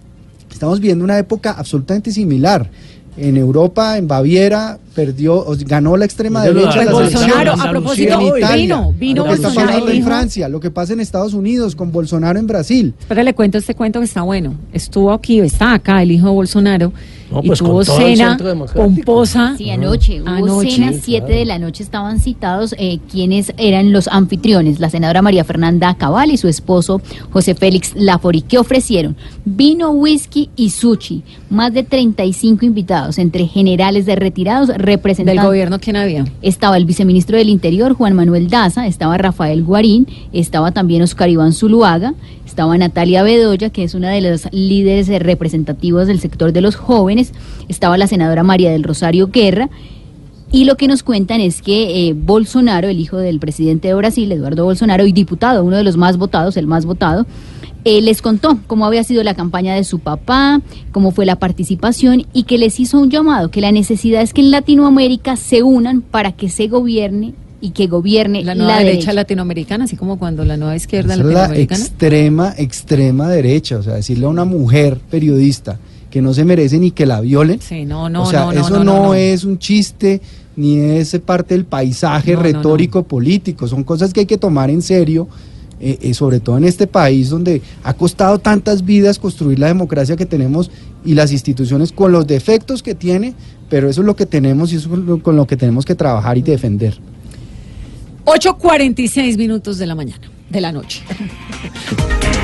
S4: Estamos viviendo una época absolutamente similar en Europa, en Baviera, perdió, ganó la extrema derecha
S2: la Bolsonaro, a propósito,
S4: en Italia,
S2: vino, vino
S4: lo que
S2: Bolsonaro,
S4: está pasando en Francia, lo que pasa en Estados Unidos con Bolsonaro en Brasil.
S2: Pero le cuento este cuento que está bueno. Estuvo aquí, está acá el hijo de Bolsonaro
S5: no,
S2: y
S5: pues
S2: tuvo cena pomposa.
S7: Sí, anoche hubo
S2: Anoche.
S7: cena, siete de la noche estaban citados eh, quienes eran los anfitriones, la senadora María Fernanda Cabal y su esposo José Félix Lafori, que ofrecieron vino, whisky y sushi, más de 35 invitados, entre generales de retirados, representantes
S2: ¿Del gobierno quién había?
S7: Estaba el viceministro del Interior, Juan Manuel Daza, estaba Rafael Guarín, estaba también Oscar Iván Zuluaga, estaba Natalia Bedoya, que es una de las líderes representativos del sector de los jóvenes, estaba la senadora María del Rosario Guerra, y lo que nos cuentan es que eh, Bolsonaro, el hijo del presidente de Brasil, Eduardo Bolsonaro, y diputado, uno de los más votados, el más votado, eh, les contó cómo había sido la campaña de su papá, cómo fue la participación y que les hizo un llamado, que la necesidad es que en Latinoamérica se unan para que se gobierne y que gobierne
S2: La nueva derecha, latinoamericana, así como cuando la nueva izquierda
S4: Esa es la
S2: latinoamericana.
S4: extrema, extrema derecha, o sea, decirle a una mujer periodista que no se merece ni que la violen.
S2: Sí, no, no,
S4: o sea,
S2: no, no,
S4: eso
S2: no,
S4: no,
S2: no, no.
S4: es un chiste ni es parte del paisaje
S2: No, no, no.
S4: retórico político, son cosas que hay que tomar en serio. Eh, eh, sobre todo en este país donde ha costado tantas vidas construir la democracia que tenemos y las instituciones con los defectos que tiene, pero eso es lo que tenemos y eso es lo- con lo que tenemos que trabajar y defender.
S2: 8.46 minutos de la mañana, de la noche.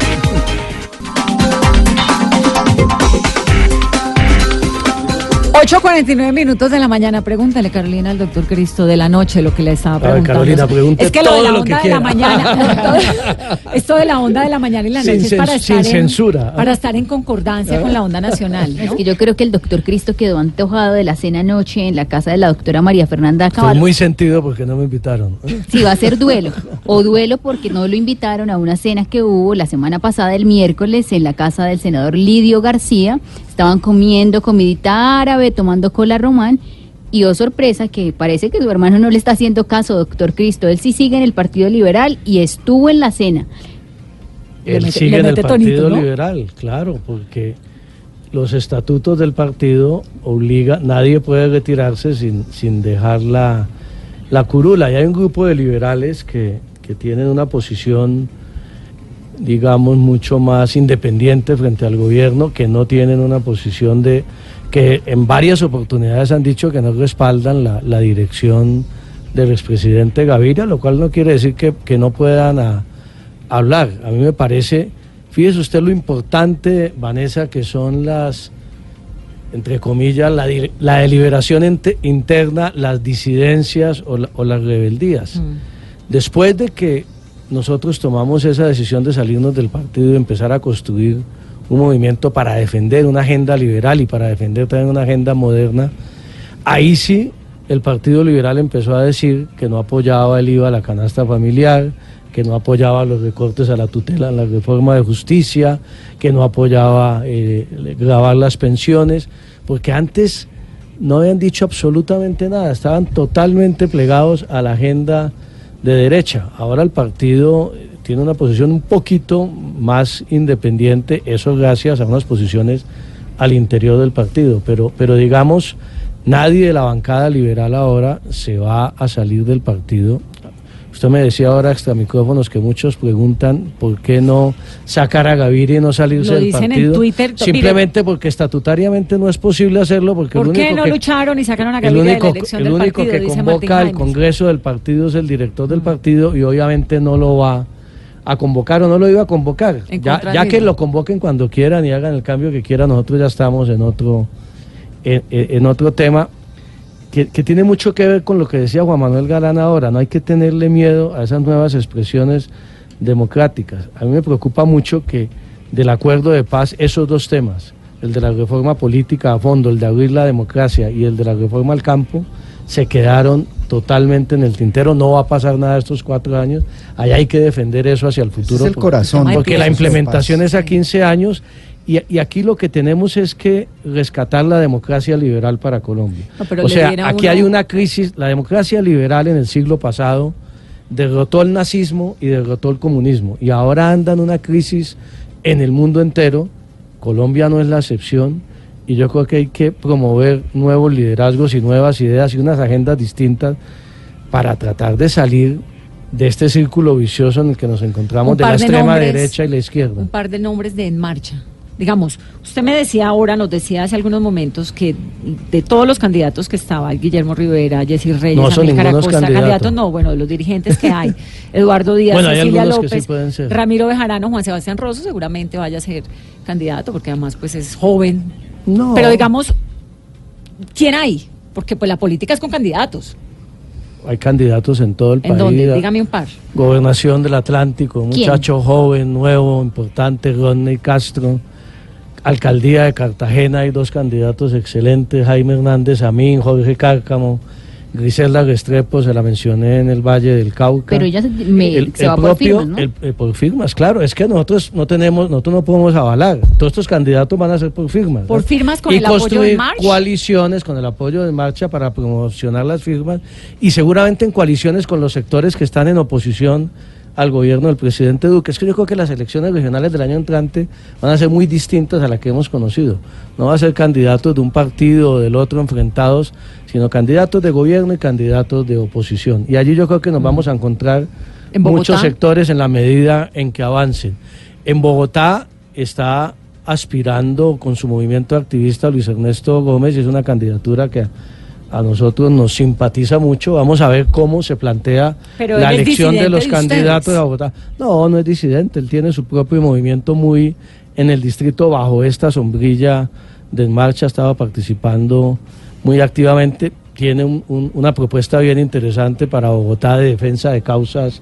S2: Ocho cuarenta y nueve minutos de la mañana. Pregúntale, Carolina, al doctor Cristo de la noche lo que le estaba
S5: A ver,
S2: preguntando.
S5: Carolina,
S2: es que lo de
S5: todo
S2: la
S5: lo que
S2: onda de la
S5: quiera.
S2: mañana, esto de la onda de la mañana y la
S5: Sin
S2: noche es para estar, en,
S5: censura.
S2: para estar en concordancia con la onda nacional.
S7: Es
S2: ¿no?
S7: que yo creo que el doctor Cristo quedó antojado de la cena anoche en la casa de la doctora María Fernanda
S5: Estoy
S7: Cabal.
S5: muy sentido porque no me invitaron.
S7: Si va a ser duelo. O duelo porque no lo invitaron a una cena que hubo la semana pasada, el miércoles, en la casa del senador Lidio García. Estaban comiendo comidita árabe, tomando cola román. Y oh sorpresa que parece que su hermano no le está haciendo caso, doctor Cristo. Él sí sigue en el Partido Liberal y estuvo en la cena.
S5: Él
S2: mete-
S5: sigue en el Partido
S2: tonito, ¿no?
S5: Liberal, claro, porque los estatutos del partido obliga, nadie puede retirarse sin, sin dejar la, la curula. Y hay un grupo de liberales que, que tienen una posición, digamos, mucho más independiente frente al gobierno, que no tienen una posición de que en varias oportunidades han dicho que no respaldan la, la dirección del expresidente Gaviria, lo cual no quiere decir que, que no puedan a- hablar. A mí me parece, fíjese usted lo importante, Vanessa, que son las, entre comillas, la, la deliberación ente- interna, las disidencias o, la- o las rebeldías. Después de que nosotros tomamos esa decisión de salirnos del partido y empezar a construir un movimiento para defender una agenda liberal y para defender también una agenda moderna, ahí sí el Partido Liberal empezó a decir que no apoyaba el IVA a la canasta familiar, que no apoyaba los recortes a la tutela, la reforma de justicia, que no apoyaba eh, grabar las pensiones, porque antes no habían dicho absolutamente nada, estaban totalmente plegados a la agenda de derecha. Ahora el partido eh, tiene una posición un poquito más independiente, eso gracias a unas posiciones al interior del partido, pero, pero digamos, nadie de la bancada liberal ahora se va a salir del partido. Usted me decía ahora extra micrófonos que muchos preguntan por qué no sacar a Gaviria y no salirse
S2: Lo
S5: del
S2: dicen en
S5: partido.
S2: Twitter,
S5: Simplemente porque estatutariamente no es posible hacerlo porque el
S2: ¿Por qué
S5: único
S2: no
S5: que-
S2: lucharon y sacaron a
S5: el
S2: Gaviria de
S5: único,
S2: la elección
S5: el
S2: del
S5: único
S2: partido?
S5: que convoca al. Congreso del partido es el director del partido y obviamente no lo va a convocar o no lo iba a convocar.
S2: En
S5: Ya, ya que lo convoquen cuando quieran y hagan el cambio que quieran, nosotros ya estamos en otro, en, en- en otro tema que, que tiene mucho que ver con lo que decía Juan Manuel Galán ahora. No hay que tenerle miedo a esas nuevas expresiones democráticas. A mí me preocupa mucho que del acuerdo de paz esos dos temas, el de la reforma política a fondo, el de abrir la democracia y el de la reforma al campo, se quedaron totalmente en el tintero. No va a pasar nada estos cuatro años. Ahí hay que defender eso hacia el futuro.
S4: es el
S5: porque-
S4: corazón
S5: Porque la implementación es a 15 años. Y, y aquí lo que tenemos es que rescatar la democracia liberal para Colombia.
S2: No,
S5: o sea, aquí
S2: uno-
S5: hay una crisis, la democracia liberal en el siglo pasado derrotó el nazismo y derrotó el comunismo. Y ahora anda en una crisis en el mundo entero. Colombia no es la excepción. Y yo creo que hay que promover nuevos liderazgos y nuevas ideas y unas agendas distintas para tratar de salir de este círculo vicioso en el que nos encontramos de la
S2: de
S5: extrema
S2: nombres.
S5: derecha y la izquierda.
S2: Un par de nombres de En Marcha. Digamos, usted me decía ahora, nos decía hace algunos momentos que de todos los candidatos que estaba, Guillermo Rivera, Jessy Reyes,
S5: No son
S2: Amílcar
S5: ningunos
S2: Acosta,
S5: candidatos.
S2: no, bueno, de los dirigentes que hay, Eduardo Díaz,
S5: Bueno,
S2: Cecilia
S5: sí
S2: López. Ramiro Bejarano, Juan Sebastián Rosso, seguramente vaya a ser candidato, porque además pues es joven.
S5: No.
S2: Pero digamos, ¿quién hay? Porque pues la política es con candidatos.
S5: Hay candidatos en todo el
S2: ¿En
S5: país.
S2: dónde? Dígame un par.
S5: Gobernación del Atlántico, un muchacho joven, nuevo, importante, Rodney Castro. Alcaldía de Cartagena hay dos candidatos excelentes, Jaime Hernández Amín, Jorge Cárcamo, Griselda Restrepo, se la mencioné en el Valle del Cauca.
S7: Pero ella se, me-
S5: el,
S7: se
S5: el
S7: va por
S5: propio,
S7: firmas, ¿no?
S5: el- el por firmas, claro, es que nosotros no tenemos, nosotros no podemos avalar. Todos estos candidatos van a ser por firmas.
S2: Por firmas con
S5: y
S2: el apoyo de
S5: construir
S2: March.
S5: coaliciones con el apoyo de Marcha para promocionar las firmas y seguramente en coaliciones con los sectores que están en oposición al gobierno del presidente Duque. Es que yo creo que las elecciones regionales del año entrante van a ser muy distintas a las que hemos conocido. No va a ser candidatos de un partido o del otro enfrentados, sino candidatos de gobierno y candidatos de oposición. Y allí yo creo que nos vamos a encontrar
S2: ¿En
S5: muchos sectores en la medida en que avancen. En Bogotá está aspirando con su movimiento activista Luis Ernesto Gómez y es una candidatura que a, nosotros nos simpatiza mucho. Vamos a ver cómo se plantea
S2: Pero
S5: la elección de los
S2: de
S5: candidatos a Bogotá. No, no es disidente, él tiene su propio movimiento muy en el distrito bajo esta sombrilla de En marcha, estaba participando muy activamente. Tiene un- un- una propuesta bien interesante para Bogotá de defensa de causas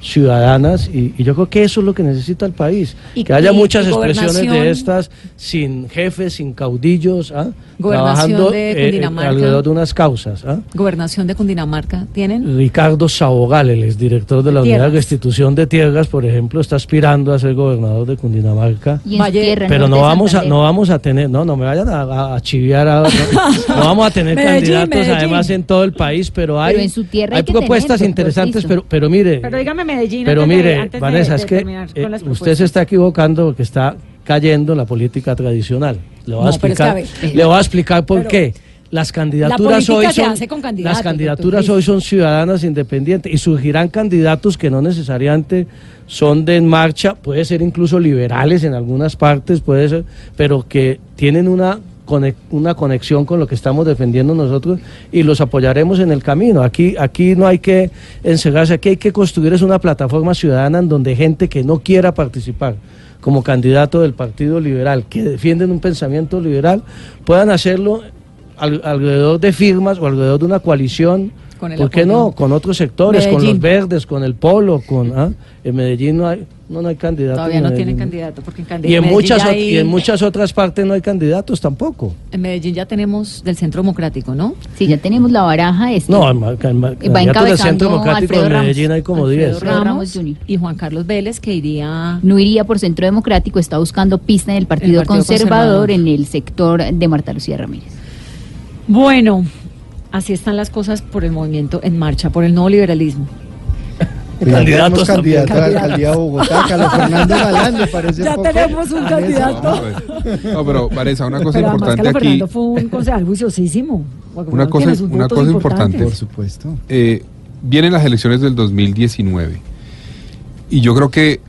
S5: ciudadanas y, y yo creo que eso es lo que necesita el país,
S2: Y-
S5: que haya
S2: y-
S5: muchas
S2: y
S5: expresiones de estas sin jefes, sin caudillos, ¿ah? Trabajando
S2: de
S5: eh, eh,
S2: Cundinamarca.
S5: alrededor de unas causas. ¿ah?
S2: Gobernación de Cundinamarca, ¿tienen?
S5: Ricardo Sabogal, el exdirector de la Unidad
S2: Tierras.
S5: de Restitución de Tierras, por ejemplo, está aspirando a ser gobernador de Cundinamarca.
S7: Y en
S2: Valle-
S7: su tierra,
S5: Pero no vamos a, no vamos a tener, no, no me vayan a, a- a chiviar ahora, no, no vamos a tener
S2: Medellín,
S5: candidatos
S2: Medellín.
S5: además en todo el país, pero hay,
S7: Pero en su tierra hay
S5: hay propuestas interesantes, pero, pero mire,
S2: Pero dígame Medellín.
S5: pero
S2: antes de-
S5: mire,
S2: antes de-
S5: Vanessa,
S2: de
S5: es que eh, usted se está equivocando porque está cayendo en la política tradicional. Le voy a
S2: pero es que,
S5: explicar,
S2: a ver,
S5: le voy a explicar por
S2: pero
S5: qué. Las candidaturas hoy son las candidaturas
S2: doctor
S5: hoy son ciudadanas independientes y surgirán candidatos que no necesariamente son de en marcha, puede ser incluso liberales en algunas partes, puede ser, pero que tienen una una conexión con lo que estamos defendiendo nosotros y los apoyaremos en el camino. Aquí aquí no hay que encerrarse, aquí hay que construir es una plataforma ciudadana en donde gente que no quiera participar como candidato del Partido Liberal, que defienden un pensamiento liberal, puedan hacerlo al- alrededor de firmas o alrededor de una coalición
S2: Con el
S5: ¿Por qué
S2: apoyo.
S5: no? Con otros sectores, con los verdes, con el polo, con ¿ah? en Medellín no hay, no, no hay candidato.
S2: Todavía no tienen candidato, porque en, Candi-
S5: Y en,
S2: Medellín
S5: muchas,
S2: hay-
S5: y en muchas otras partes no hay candidatos tampoco.
S2: en Medellín ya tenemos del Centro Democrático, ¿no?
S7: Sí, ya tenemos la baraja. Este,
S5: No, en, en
S7: va
S5: del Centro Democrático
S7: Alfredo
S5: de
S7: Ramos.
S5: Medellín hay como
S2: Alfredo
S5: 10.
S7: Alfredo
S2: Ramos,
S7: Ramos Jr.
S2: y Juan Carlos Vélez, que iría
S7: No iría por Centro Democrático, está buscando pista en el Partido,
S2: El Partido
S7: conservador,
S2: Conservador.
S7: en el sector de Marta Lucía Ramírez.
S2: Bueno, así están las cosas por el movimiento en marcha, por el nuevo liberalismo.
S4: Pues
S5: Candidatos
S4: candidato a la alcaldía de Bogotá, Carlos Fernando Galán, me parece
S2: Ya
S4: poco.
S2: tenemos un candidato.
S3: No, pues, no, pero Vanessa, una cosa
S2: Pero
S3: importante
S2: Carlos
S3: aquí.
S2: Fernando fue un concejal juiciosísimo.
S3: Una cosa- una cosa importante.
S4: Por supuesto.
S3: eh, vienen las elecciones del 2019 y yo creo que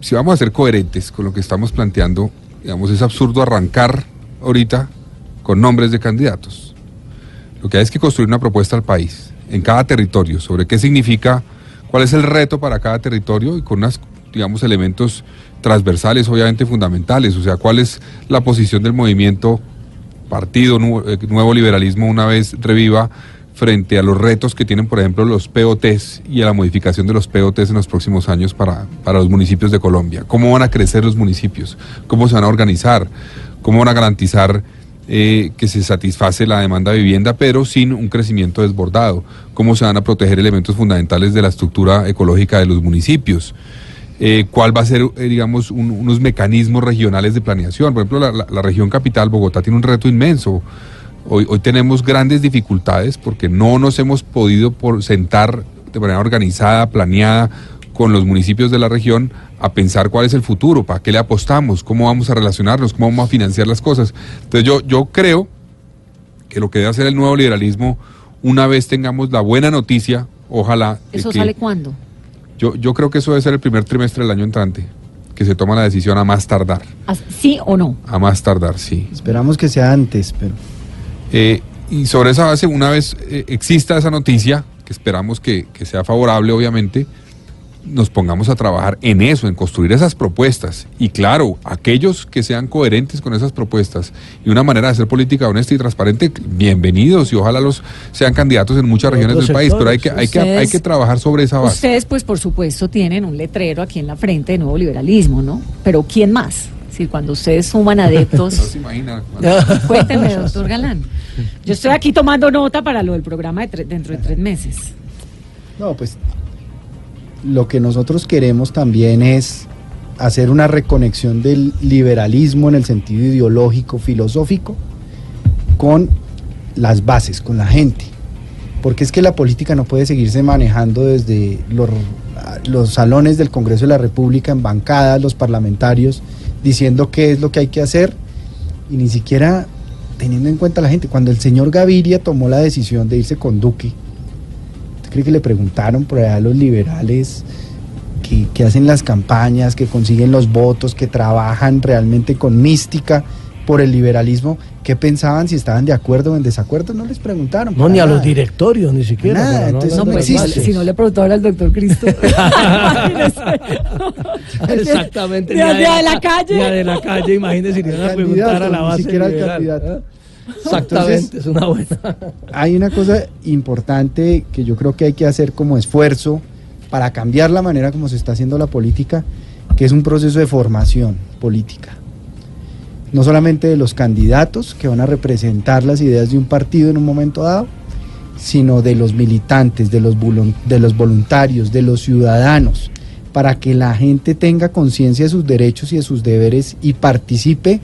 S3: si vamos a ser coherentes con lo que estamos planteando, digamos, es absurdo arrancar ahorita con nombres de candidatos. Lo que hay es que construir una propuesta al país, en cada territorio, sobre qué significa, cuál es el reto para cada territorio y con unos, digamos, elementos transversales, obviamente fundamentales, o sea, cuál es la posición del movimiento partido eh, nuevo liberalismo una vez reviva frente a los retos que tienen, por ejemplo, los POTs y a la modificación de los POTs en los próximos años para, para los municipios de Colombia. ¿Cómo van a crecer los municipios? ¿Cómo se van a organizar? ¿Cómo van a garantizar eh, que se satisface la demanda de vivienda, pero sin un crecimiento desbordado? ¿Cómo se van a proteger elementos fundamentales de la estructura ecológica de los municipios? eh, cuál va a ser, eh, digamos, un- unos mecanismos regionales de planeación. Por ejemplo, la, la- la región capital, Bogotá, tiene un reto inmenso. Hoy, hoy tenemos grandes dificultades porque no nos hemos podido por sentar de manera organizada, planeada, con los municipios de la región a pensar cuál es el futuro, para qué le apostamos, cómo vamos a relacionarnos, cómo vamos a financiar las cosas. Entonces yo, yo creo que lo que debe hacer el nuevo liberalismo, una vez tengamos la buena noticia, ojalá... de
S2: ¿Eso
S3: que-
S2: sale cuándo?
S3: yo, yo creo que eso debe ser el primer trimestre del año entrante, que se toma la decisión a más tardar.
S2: ¿Sí o no?
S3: A más tardar, sí.
S4: Esperamos que sea antes, pero
S3: Eh, y sobre esa base, una vez eh, exista esa noticia, que esperamos que, que sea favorable, obviamente, nos pongamos a trabajar en eso, en construir esas propuestas. Y claro, aquellos que sean coherentes con esas propuestas y una manera de hacer política honesta y transparente, bienvenidos y ojalá los sean candidatos en muchas regiones del país, pero hay que, hay, que, hay que trabajar sobre esa base.
S2: Ustedes, pues, por supuesto, tienen un letrero aquí en la frente de nuevo liberalismo, ¿no? Pero ¿quién más? Decir, cuando ustedes suman
S3: No
S2: adeptos...
S3: se imagina.
S2: Cuénteme, doctor Galán. Yo estoy aquí tomando nota para lo del programa de dentro de tres meses.
S4: no, pues lo que nosotros queremos también es hacer una reconexión del liberalismo en el sentido ideológico, filosófico, con las bases, con la gente. Porque es que la política no puede seguirse manejando desde los, salones del Congreso de la República, en bancadas, los parlamentarios, diciendo qué es lo que hay que hacer y ni siquiera teniendo en cuenta a la gente. Cuando el señor Gaviria tomó la decisión de irse con Duque, ¿usted cree que le preguntaron por allá a los liberales que, que hacen las campañas, que consiguen los votos, que trabajan realmente con mística por el liberalismo? ¿Qué pensaban, si estaban de acuerdo o en desacuerdo? No les preguntaron.
S5: No, ni a los directorios, ni siquiera.
S4: Nada,
S5: para
S4: entonces no
S5: de
S2: pues,
S4: existe.
S5: bases.
S2: si no le preguntaron al doctor Cristo.
S5: Exactamente.
S2: Ni a- ni a de la calle.
S5: Ni a de la calle, imagínese, si iban a preguntar a la
S4: Candidato, ni
S5: base
S4: siquiera al
S5: liberal,
S4: candidato.
S5: ¿eh? Exactamente,
S4: Entonces-
S5: es una buena.
S4: Hay una cosa importante que yo creo que hay que hacer como esfuerzo para cambiar la manera como se está haciendo la política, que es un proceso de formación política. No solamente de los candidatos que van a representar las ideas de un partido en un momento dado, sino de los militantes, de los, volun- de los voluntarios, de los ciudadanos, para que la gente tenga conciencia de sus derechos y de sus deberes y participe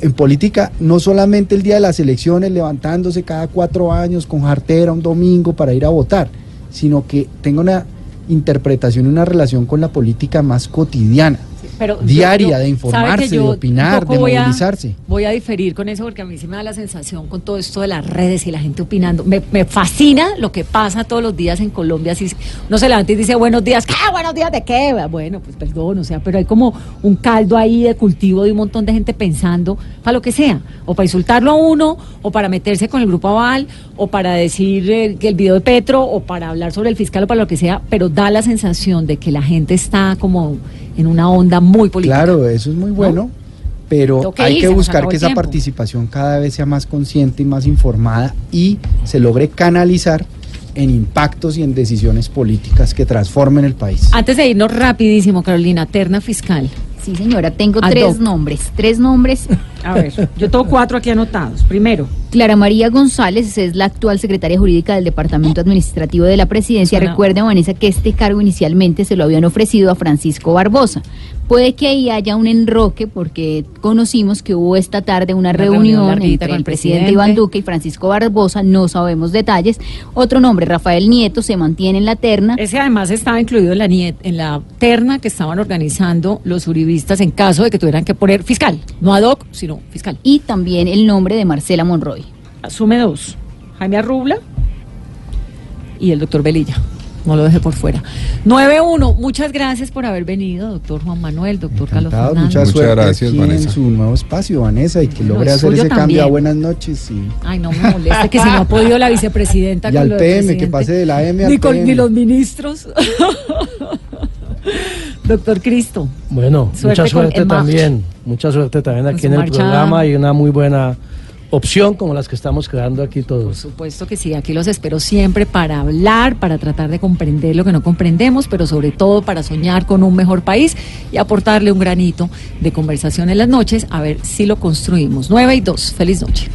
S4: en política no solamente el día de las elecciones levantándose cada cuatro años con jartera un domingo para ir a votar, sino que tenga una interpretación y una relación con la política más cotidiana,
S2: Pero
S4: diaria,
S2: yo- yo-
S4: de informarse, de opinar, de
S2: voy a-
S4: movilizarse.
S2: Voy a diferir con eso porque a mí sí me da la sensación con todo esto de las redes y la gente opinando. Me, me fascina lo que pasa todos los días en Colombia. Así, uno se levanta y dice buenos días. ¿Qué? ¿Buenos días de qué? Bueno, pues perdón, o sea, pero hay como un caldo ahí de cultivo de un montón de gente pensando para lo que sea. O para insultarlo a uno, o para meterse con el grupo Aval, o para decir eh, que el video de Petro, o para hablar sobre el fiscal o para lo que sea. Pero da la sensación de que la gente está como en una onda muy política.
S4: Claro, eso es muy bueno, pero hay que buscar que esa
S2: tiempo.
S4: participación cada vez sea más consciente y más informada y se logre canalizar en impactos y en decisiones políticas que transformen el país.
S2: Antes de irnos rapidísimo, Carolina, terna fiscal.
S7: Sí, señora, tengo
S2: Ad
S7: tres
S2: hoc.
S7: nombres. Tres nombres.
S2: A ver, yo tengo cuatro aquí anotados. Primero,
S7: Clara María González es la actual secretaria jurídica del Departamento Administrativo de la Presidencia. Recuerde, Vanessa, que este cargo inicialmente se lo habían ofrecido a Francisco Barbosa. Puede que ahí haya un enroque porque conocimos que hubo esta tarde una,
S2: Una reunión
S7: entre
S2: con
S7: el presidente
S2: presidente.
S7: Iván Duque y Francisco Barbosa, no sabemos detalles. Otro nombre, Rafael Nieto, se mantiene en la terna.
S2: ese además estaba incluido en la, niet- en la terna que estaban organizando los uribistas en caso de que tuvieran que poner fiscal. No ad hoc, sino fiscal.
S7: Y también el nombre de Marcela Monroy.
S2: Asume dos. Jaime Arrubla y el doctor Velilla. No lo deje por fuera. 9-1. Muchas gracias por haber venido, doctor Juan Manuel, doctor Carlos
S4: Encantado, mucha
S3: Muchas
S4: suerte
S3: gracias,
S4: aquí
S3: Vanessa.
S4: en su nuevo espacio, Vanessa, y que
S2: Bueno,
S4: logre hacer ese cambio a
S2: también.
S4: buenas noches y,
S2: Ay, no me molesta que si no ha podido la vicepresidenta
S4: y
S2: con
S4: al PM, que pase de la M al
S2: ni, con,
S4: PM.
S2: ni los ministros. doctor Cristo.
S5: Bueno,
S2: Suerte
S5: mucha suerte también, mucha suerte también aquí en el
S2: marcha.
S5: programa y una muy buena opción como las que estamos creando aquí
S2: Por
S5: todos.
S2: supuesto que sí, aquí los espero siempre para hablar, para tratar de comprender lo que no comprendemos, pero sobre todo para soñar con un mejor país y aportarle un granito de conversación en las noches, a ver si lo construimos. 9 y 2. Feliz noche.